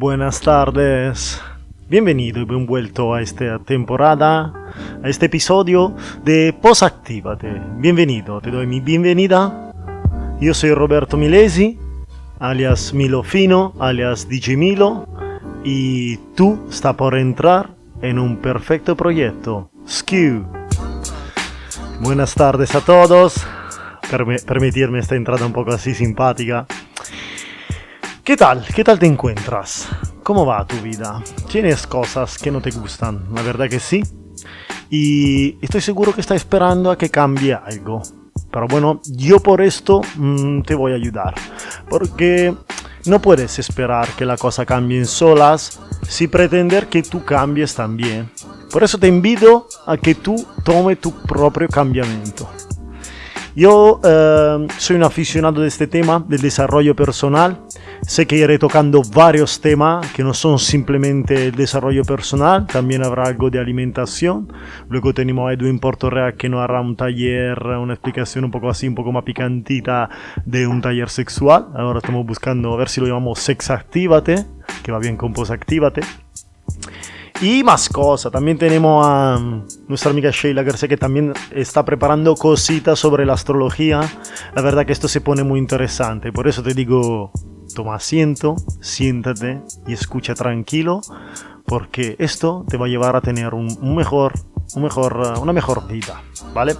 Buenas tardes. Bienvenido y bien vuelto a esta temporada, a este episodio de Posactívate. Bienvenido, te doy mi bienvenida. Yo soy Roberto Milesi, alias Milo Fino, alias DJ Milo, y tú estás por entrar en un perfecto proyecto, Skew. Buenas tardes a todos. permitirme esta entrada un poco así simpática. ¿Qué tal? ¿Qué tal te encuentras? ¿Cómo va tu vida? ¿Tienes cosas que no te gustan? La verdad que sí. Y estoy seguro que estás esperando a que cambie algo. Pero bueno, yo por esto mm, te voy a ayudar. Porque no puedes esperar que la cosa cambie solas si pretender que tú cambies también. Por eso te invito a que tú tome tu propio cambiamiento. Yo eh, soy un aficionado de este tema, del desarrollo personal. Sé que iré tocando varios temas que no son simplemente el desarrollo personal, también habrá algo de alimentación. Luego tenemos a Edwin Portorrea que nos hará un taller, una explicación un poco así, un poco más picantita de un taller sexual. Ahora estamos buscando a ver si lo llamamos Sex Actívate, que va bien con Post Actívate. Y más cosas. También tenemos a nuestra amiga Sheila García que también está preparando cositas sobre la astrología. La verdad que esto se pone muy interesante. Por eso te digo, toma asiento, siéntate y escucha tranquilo. Porque esto te va a llevar a tener un, mejor, un mejor, una mejor vida. ¿Vale?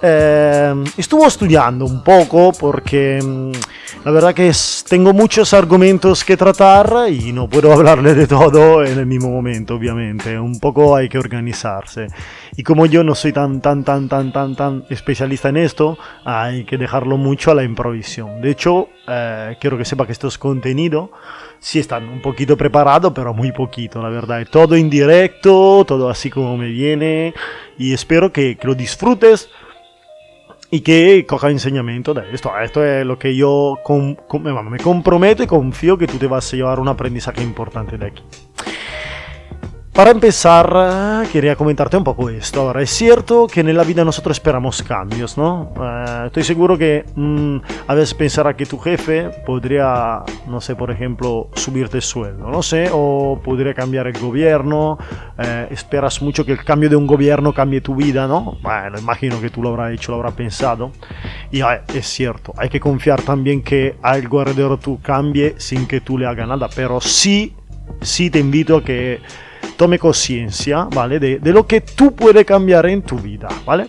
Eh, estuvo estudiando un poco porque mm, la verdad que tengo muchos argumentos que tratar y no puedo hablarle de todo en el mismo momento, obviamente. Un poco hay que organizarse. Y como yo no soy tan, tan, tan, tan, tan, tan especialista en esto, hay que dejarlo mucho a la improvisación. De hecho, eh, quiero que sepa que estos contenidos sí están un poquito preparados, pero muy poquito, la verdad. Todo indirecto, todo así como me viene. Y espero que, que lo disfrutes y que coja enseñamiento de esto. Esto es lo que yo me comprometo y confío que tú te vas a llevar un aprendizaje importante de aquí. Para empezar, quería comentarte un poco esto. Ahora, es cierto que en la vida nosotros esperamos cambios, ¿no? Eh, estoy seguro que mm, a veces pensará que tu jefe podría, no sé, por ejemplo, subirte el sueldo, no sé, o podría cambiar el gobierno. Eh, esperas mucho que el cambio de un gobierno cambie tu vida, ¿no? Bueno, imagino que tú lo habrás hecho, lo habrás pensado. Y es cierto, hay que confiar también que algo alrededor tú cambie sin que tú le hagas nada, pero sí, sí te invito a que tome conciencia, ¿vale? De, lo que tú puedes cambiar en tu vida, ¿vale?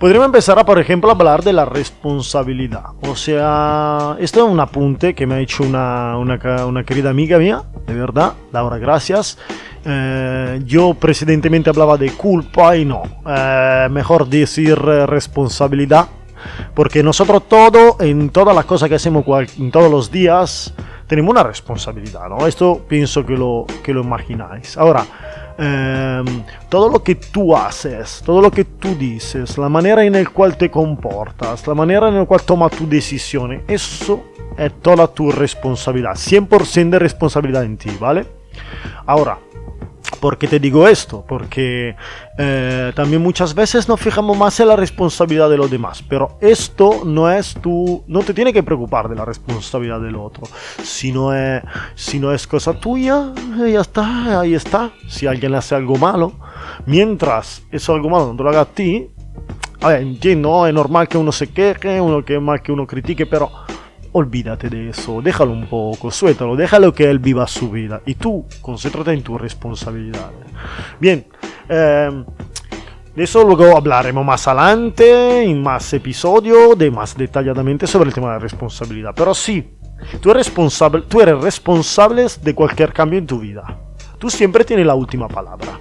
Podríamos empezar a, por ejemplo, hablar de la responsabilidad. O sea, esto es un apunte que me ha hecho una, una, querida amiga mía, de verdad, Laura, gracias. Eh, yo precedentemente hablaba de culpa y no, eh, mejor decir responsabilidad, porque nosotros todo, en todas las cosas que hacemos en todos los días, tenemos una responsabilidad, ¿no? Esto pienso que lo, que lo imagináis. Ahora, em, todo lo que tú haces, todo lo que tú dices, la manera en la cual te comportas, la manera en la cual tomas tus decisiones, eso es toda tu responsabilidad, 100% de responsabilidad en ti, ¿vale? Ahora, ¿Por qué te digo esto? Porque eh, también muchas veces nos fijamos más en la responsabilidad de los demás, pero esto no es tu, no te tiene que preocupar de la responsabilidad del otro. Si no es, si no es cosa tuya, eh, ya está, ahí está. Si alguien hace algo malo, mientras eso algo malo no te lo haga a ti, a ver, entiendo, es normal que uno se queje, uno que más que uno critique, pero olvídate de eso, déjalo un poco, suéltalo, déjalo que él viva su vida y tú concéntrate en tu responsabilidad. Bien, eh, de eso luego hablaremos más adelante, en más episodios, de más detalladamente sobre el tema de la responsabilidad. Pero sí, tú eres responsable, tú eres responsable de cualquier cambio en tu vida. Tú siempre tienes la última palabra.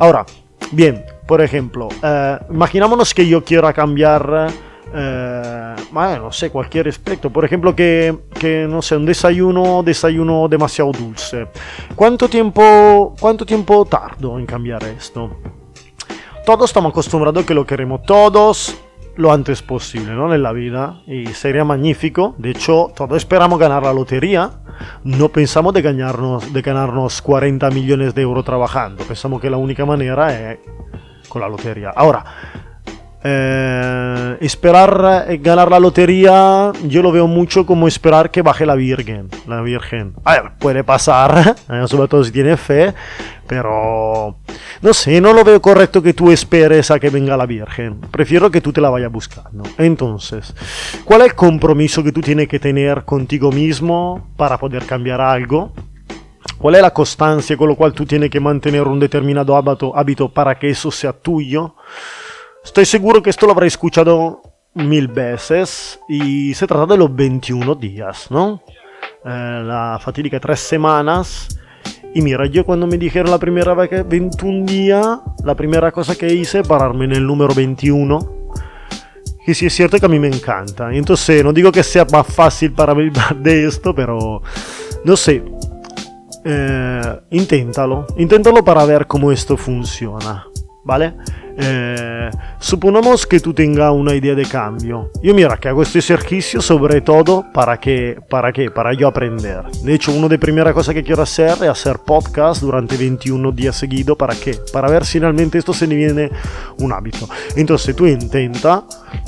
Ahora, bien, por ejemplo, eh, imaginámonos que yo quiera cambiar eh, bueno, no sé, cualquier aspecto. Por ejemplo, que, que, no sé, un desayuno, desayuno demasiado dulce. ¿Cuánto tiempo, cuánto tiempo tardo en cambiar esto? Todos estamos acostumbrados a que lo queremos todos lo antes posible, ¿no? En la vida. Y sería magnífico. De hecho, todos esperamos ganar la lotería. No pensamos de ganarnos, de ganarnos 40 millones de euros trabajando. Pensamos que la única manera es con la lotería. Ahora, Eh, esperar eh, ganar la lotería, yo lo veo mucho como esperar que baje la Virgen. La Virgen. A ver, puede pasar, eh, sobre todo si tiene fe, pero no sé, no lo veo correcto que tú esperes a que venga la Virgen. Prefiero que tú te la vayas buscando. Entonces, ¿cuál es el compromiso que tú tienes que tener contigo mismo para poder cambiar algo? ¿Cuál es la constancia con la cual tú tienes que mantener un determinado hábito, para que eso sea tuyo? Estoy seguro que esto lo habré escuchado mil veces y se trata de los 21 días, ¿no? Eh, la fatídica tres semanas. Y mira, yo cuando me dijeron la primera vez que 21 días, la primera cosa que hice es pararme en el número 21. Y sí es cierto que a mí me encanta. Entonces no digo que sea más fácil para mí de esto, pero no sé. Eh, inténtalo. Inténtalo para ver cómo esto funciona. ¿Vale? Eh, supongamos que tú tengas una idea de cambio. Yo mira que hago este ejercicio sobre todo para que, para qué, para yo aprender. De hecho, una de las primeras cosas que quiero hacer es hacer podcast durante 21 días seguidos. ¿Para qué? Para ver si realmente se viene un hábito. Entonces tú intenta,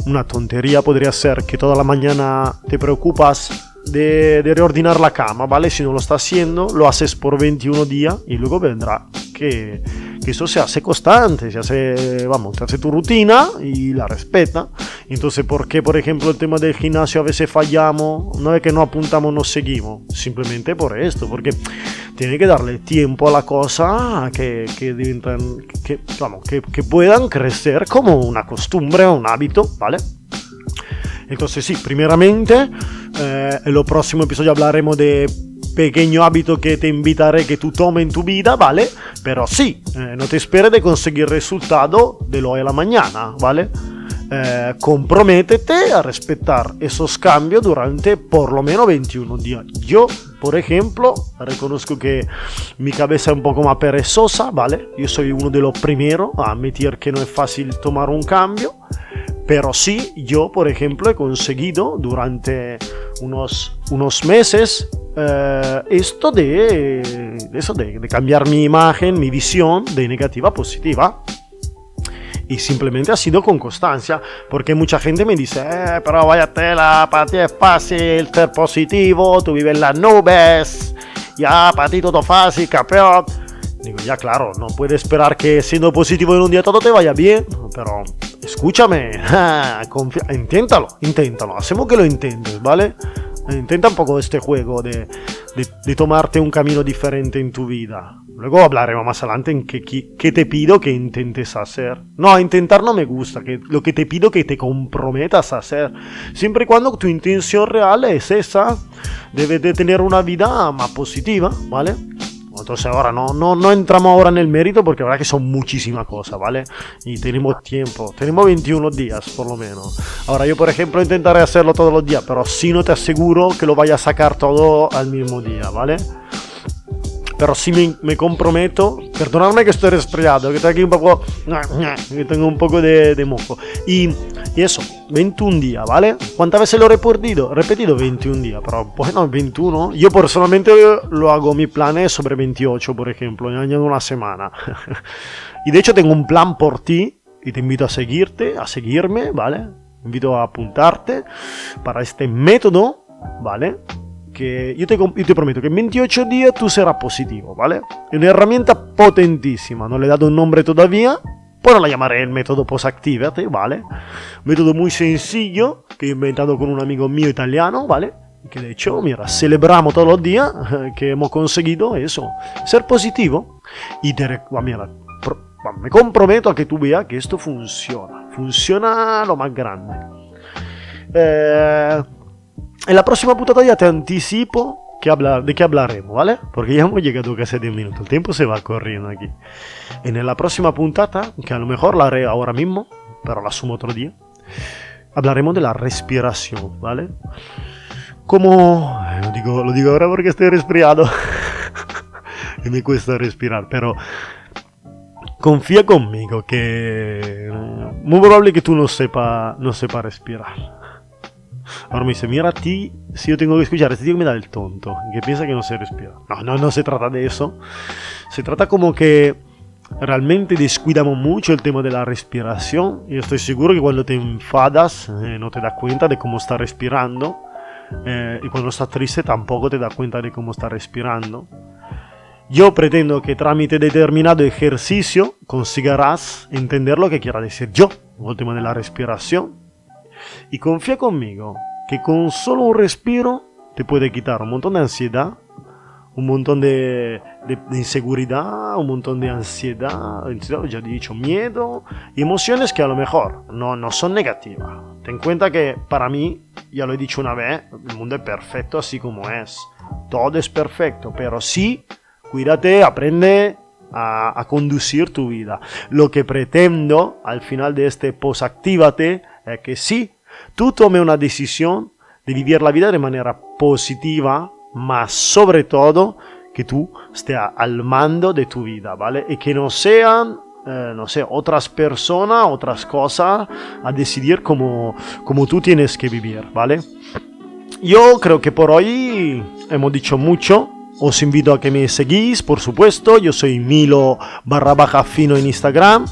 una tontería podría ser que toda la mañana te preocupas de, reordinar la cama, ¿vale? Si no lo está haciendo, lo haces por 21 días y luego vendrá que, que eso se hace constante, se hace, vamos, se hace tu rutina y la respeta. Entonces, ¿por qué, por ejemplo, el tema del gimnasio a veces fallamos? No es que no apuntamos, no seguimos, simplemente por esto, porque tiene que darle tiempo a la cosa que, que, que, vamos, que, que puedan crecer como una costumbre, un hábito, ¿vale? Entonces sí, primeramente, eh, en el próximo episodio hablaremos de pequeño hábito que te invitaré que tú tomes en tu vida, ¿vale? Pero sí, eh, no te esperes de conseguir resultado de hoy a la mañana, ¿vale? Eh, comprométete a respetar esos cambios durante por lo menos 21 días. Yo, por ejemplo, reconozco que mi cabeza es un poco más perezosa, ¿vale? Yo soy uno de los primeros a admitir que no es fácil tomar un cambio. Pero sí, yo, por ejemplo, he conseguido durante unos, unos meses eh, esto de, eso de, cambiar mi imagen, mi visión de negativa a positiva. Y simplemente ha sido con constancia, porque mucha gente me dice, eh, pero vaya tela, para ti es fácil ser positivo, tú vives en las nubes, ya, para ti todo fácil, campeón. Digo, ya claro, no puedes esperar que siendo positivo en un día todo te vaya bien, pero escúchame, inténtalo, inténtalo, hacemos que lo intentes, ¿vale? Intenta un poco este juego de, de, tomarte un camino diferente en tu vida. Luego hablaremos más adelante en qué, te pido que intentes hacer. No, intentar no me gusta, que lo que te pido que te comprometas a hacer. Siempre y cuando tu intención real es esa, debes de tener una vida más positiva, ¿vale? Entonces ahora no, no, no entramos ahora en el mérito porque la que son muchísimas cosas, ¿vale? Y tenemos tiempo, tenemos 21 días por lo menos. Ahora yo por ejemplo intentaré hacerlo todos los días, pero si no te aseguro que lo vaya a sacar todo al mismo día, ¿vale? Pero me, me comprometo, perdonadme que estoy resfriado, que estoy aquí un poco, que tengo un poco de, de moco. Y, y, eso, 21 días, ¿vale? ¿Cuántas veces lo he repetido? Repetido 21 días, pero bueno, 21. Yo personalmente lo hago, mi plan es sobre 28, por ejemplo, añado una semana. y de hecho tengo un plan por ti y te invito a seguirte, a seguirme, ¿vale? invito a apuntarte para este método, ¿vale? que yo te, yo te prometo que en 28 días tú serás positivo, ¿vale? Es una herramienta potentísima, no le he dado un nombre todavía, pero la llamaré el método Post-Activate, ¿vale? Método muy sencillo que he inventado con un amigo mío italiano, ¿vale? Que de hecho, mira, celebramos todos los días que hemos conseguido eso, ser positivo. Y te, mira, me comprometo a que tú veas que esto funciona, funciona lo más grande. Eh, en la próxima puntata ya te anticipo que habla, de qué hablaremos, ¿vale? Porque ya hemos llegado casi a 10 minutos. El tiempo se va corriendo aquí. En la próxima puntata, que a lo mejor la haré ahora mismo, pero la sumo otro día, hablaremos de la respiración, ¿vale? Como... Lo digo, lo digo ahora porque estoy resfriado. y me cuesta respirar, pero... Confía conmigo que... Muy probable que tú no sepa, no sepa respirar. Ahora me dice, mira a ti, si yo tengo que escuchar, este tío me da el tonto, que piensa que no se respira. No, no, no se trata de eso. Se trata como que realmente descuidamos mucho el tema de la respiración. Yo estoy seguro que cuando te enfadas eh, no te das cuenta de cómo estás respirando. Eh, y cuando estás triste tampoco te das cuenta de cómo estás respirando. Yo pretendo que tramite determinado ejercicio consigarás entender lo que quiera decir yo, el tema de la respiración. Y confía conmigo que con solo un respiro te puede quitar un montón de ansiedad, un montón de, inseguridad, un montón de ansiedad, ya he dicho, miedo, emociones que a lo mejor no, no son negativas. Ten cuenta que para mí, ya lo he dicho una vez, el mundo es perfecto así como es. Todo es perfecto, pero sí, cuídate, aprende a, a, conducir tu vida. Lo que pretendo al final de este post-actívate es que sí, tú tome una decisión de vivir la vida de manera positiva, más sobre todo que tú estés al mando de tu vida, ¿vale? Y que no sean, eh, no sé, otras personas, otras cosas a decidir cómo, cómo tú tienes que vivir, ¿vale? Yo creo que por hoy hemos dicho mucho. Os invito a que me seguís, por supuesto. Yo soy Milo barra baja fino en Instagram,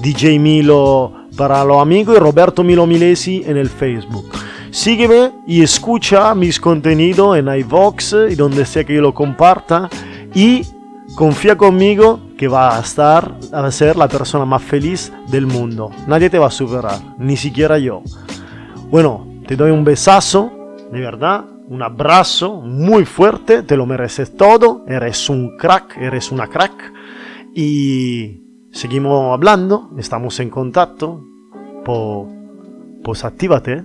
DJ Milo para los amigos y Roberto Milo Milesi en el Facebook. Sígueme y escucha mis contenidos en iVox y donde sea que yo lo comparta. Y confía conmigo que va a estar, a ser la persona más feliz del mundo. Nadie te va a superar, ni siquiera yo. Bueno, te doy un besazo, de verdad, un abrazo muy fuerte, te lo mereces todo, eres un crack, eres una crack. Y seguimos hablando, estamos en contacto. pues actívate.